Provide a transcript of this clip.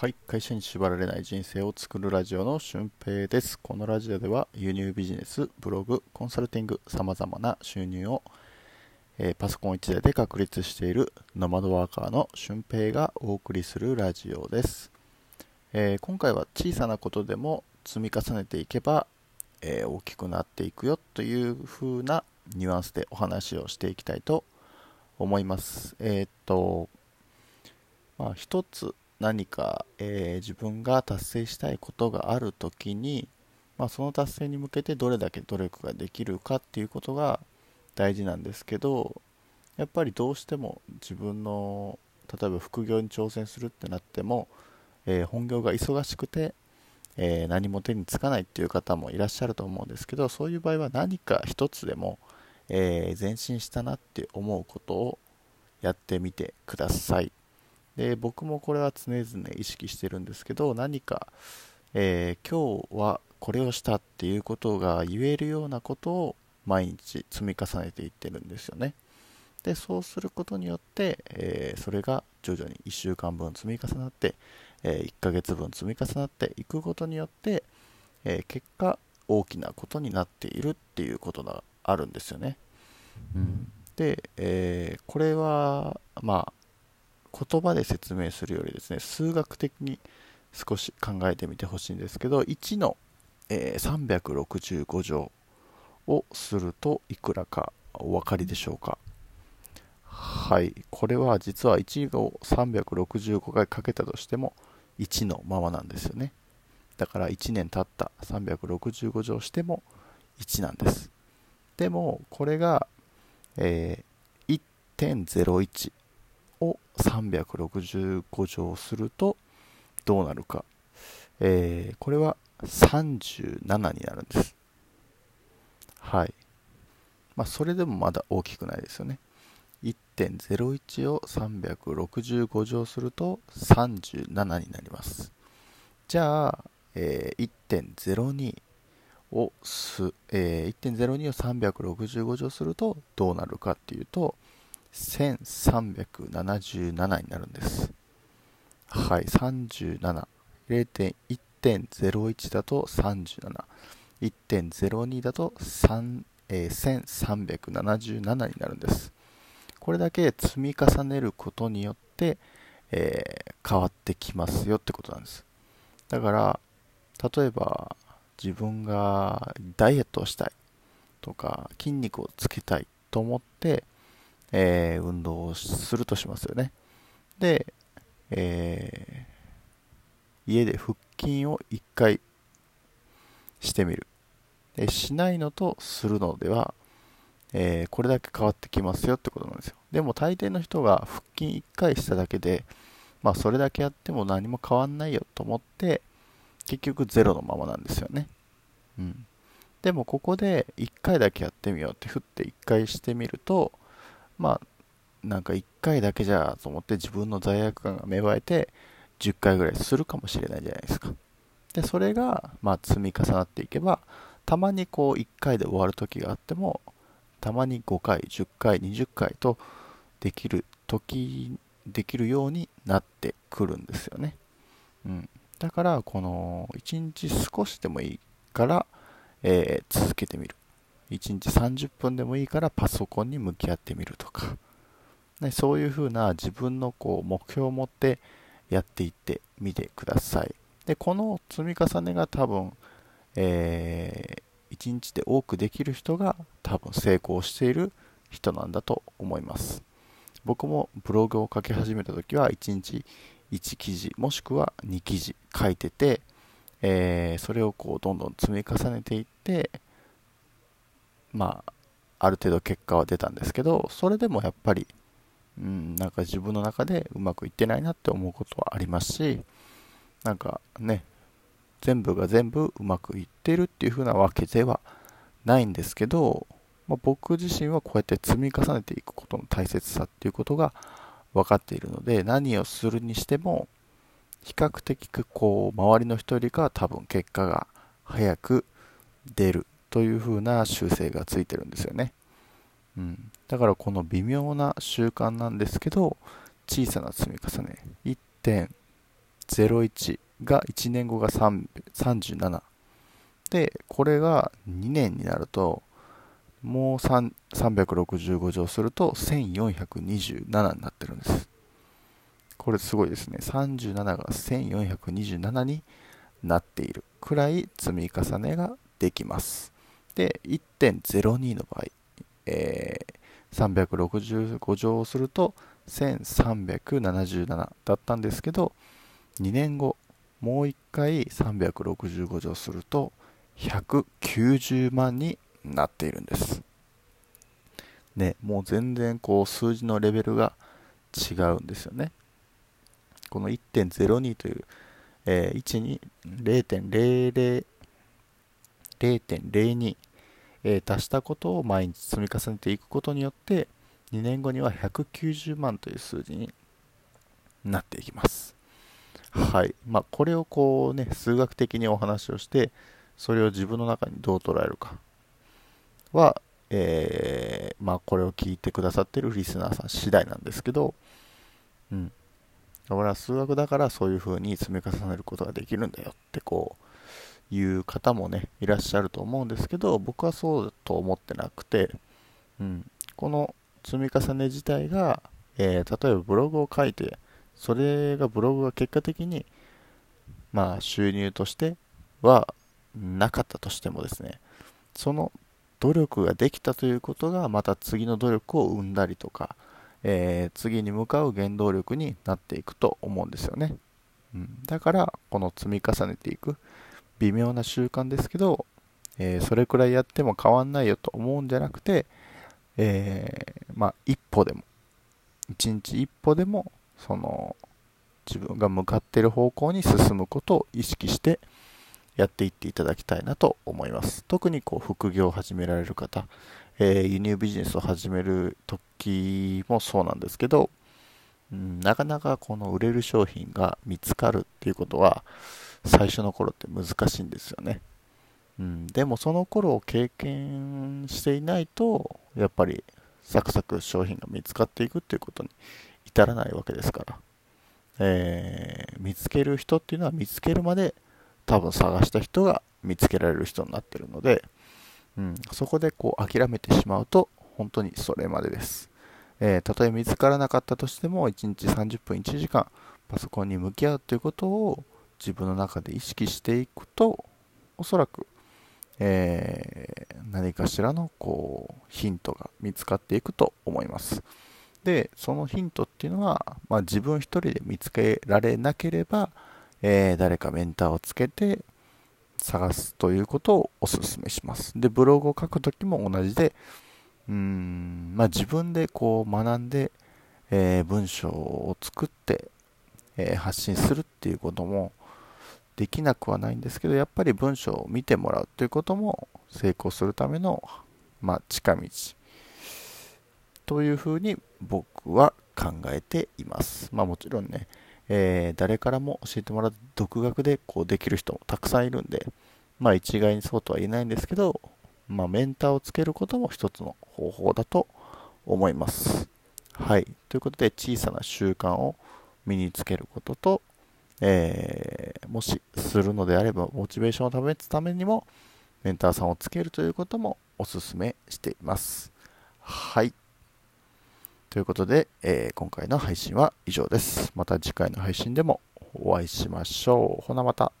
はい会社に縛られない人生を作るラジオの俊平です。このラジオでは輸入ビジネスブログコンサルティングさまざまな収入を、えー、パソコン1台で確立しているノマドワーカーの俊平がお送りするラジオです、えー、今回は小さなことでも積み重ねていけば、えー、大きくなっていくよという風なニュアンスでお話をしていきたいと思います。えっとまあ一つ何か、えー、自分が達成したいことがある時に、まあ、その達成に向けてどれだけ努力ができるかっていうことが大事なんですけどやっぱりどうしても自分の例えば副業に挑戦するってなっても、えー、本業が忙しくて、えー、何も手につかないっていう方もいらっしゃると思うんですけどそういう場合は何か一つでも、え前進したなって思うことをやってみてください。で僕もこれは常々意識してるんですけど何か、えー、今日はこれをしたっていうことが言えるようなことを毎日積み重ねていってるんですよね。でそうすることによって、えー、それが徐々に1週間分積み重なって、えー、1ヶ月分積み重なっていくことによって、え結果大きなことになっているっていうことがあるんですよね、うん、で、えこれはまあ言葉で説明するよりですね数学的に少し考えてみてほしいんですけど1の、えー、365乗をするといくらかお分かりでしょうか。はい。これは実は1を365回かけたとしても1のままなんですよね。だから1年経った365乗しても1なんです。でもこれが、えー、1.01を365乗するとどうなるか、えー、これは37になるんです。はい。まあそれでもまだ大きくないですよね。1.01を365乗すると37になります。じゃあ、えー、1.02をす、えー、1.02を365乗するとどうなるかっていうと1377になるんです。はい、37。0.1.01だと37。1.02だと3、えー、1377になるんです。これだけ積み重ねることによって、えー、変わってきますよってことなんです。だから、例えば自分がダイエットをしたいとか筋肉をつけたいと思ってえー、運動をするとしますよね。で、えー、家で腹筋を1回してみる。でしないのとするのでは、えー、これだけ変わってきますよってことなんですよ。でも大抵の人が腹筋1回しただけで、まあそれだけやっても何も変わんないよと思って、結局ゼロのままなんですよね。うん。でもここで1回だけやってみようって振って1回してみると、まあ、なんか1回だけじゃと思って自分の罪悪感が芽生えて10回ぐらいするかもしれないじゃないですか。で、それが、まあ、積み重なっていけば、たまにこう1回で終わる時があっても、たまに5回、10回、20回とできる時、できるようになってくるんですよね。うん。だから、この1日少しでもいいから、えー、続けてみる。1日30分でもいいからパソコンに向き合ってみるとか、ね、そういうふうな自分のこう目標を持ってやっていってみてください。で、この積み重ねが多分、えー、1日で多くできる人が多分成功している人なんだと思います。僕もブログを書き始めた時は1日1記事もしくは2記事書いてて、えー、それをこうどんどん積み重ねていってまあ、ある程度結果は出たんですけど、それでもやっぱり、うん、なんか自分の中でうまくいってないなって思うことはありますし、なんかね、全部が全部うまくいってるっていう風なわけではないんですけど、まあ、僕自身はこうやって積み重ねていくことの大切さっていうことが分かっているので、何をするにしても、比較的こう、周りの人よりかは多分結果が早く出るという風な習性がついてるんですよね。うん、だからこの微妙な習慣なんですけど小さな積み重ね。1.01が1年後が37でこれが2年になるともう365乗すると1427になってるんです。これすごいですね。37が1427になっているくらい積み重ねができます。で1.02の場合、えー、365乗をすると1377だったんですけど2年後もう1回365乗すると190万になっているんです。ねもう全然こう数字のレベルが違うんですよね。この1.02という、えー、1に0.00 0.02、えー、足したことを毎日積み重ねていくことによって2年後には190万という数字になっていきます。はい。まあ、これをこうね、数学的にお話をして、それを自分の中にどう捉えるかは、えー、まあ、これを聞いてくださってるリスナーさん次第なんですけど、うん。俺は数学だからそういう風に積み重ねることができるんだよってこう、いう方もね、いらっしゃると思うんですけど、僕はそうと思ってなくて、うん。この積み重ね自体が、えー、例えばブログを書いて、それがブログが結果的に、まあ、収入としてはなかったとしてもですね、その努力ができたということが、また次の努力を生んだりとか、えー、次に向かう原動力になっていくと思うんですよね。うん、だから、この積み重ねていく微妙な習慣ですけど、えー、それくらいやっても変わんないよと思うんじゃなくて、えー、まあ、一歩でも、一日一歩でも、その、自分が向かっている方向に進むことを意識してやっていっていただきたいなと思います。特にこう副業を始められる方、えー、輸入ビジネスを始める時もそうなんですけど、なかなかこの売れる商品が見つかるっていうことは最初の頃って難しいんですよね。うん、でもその頃を経験していないとやっぱりサクサク商品が見つかっていくっていうことに至らないわけですから、えー、見つける人っていうのは見つけるまで多分探した人が見つけられる人になってるので、うん、そこでこう諦めてしまうと本当にそれまでです、えー、たとえ見つからなかったとしても1日30分1時間パソコンに向き合うということを自分の中で意識していくとおそらくえー、何かしらのこうヒントが見つかっていくと思います。で、そのヒントっていうのは、まあ、自分一人で見つけられなければ、えー、誰かメンターをつけて探すということをお勧めします。で、ブログを書くときも同じで、うーん、まあ、自分でこう学んで、えー、文章を作って、え、発信するっていうことも、できなくはないんですけどやっぱり文章を見てもらうということも成功するための、まあ、近道というふうに僕は考えています。まあもちろんね、えー、誰からも教えてもらう独学でこうできる人もたくさんいるんで、まあ一概にそうとは言えないんですけど、まあメンターをつけることも一つの方法だと思います。はい。ということで小さな習慣を身につけることと、えー、もしするのであれば、モチベーションを保つためにも、メンターさんをつけるということもおすすめしています。はい。ということで、えー、今回の配信は以上です。また次回の配信でもお会いしましょう。ほなまた。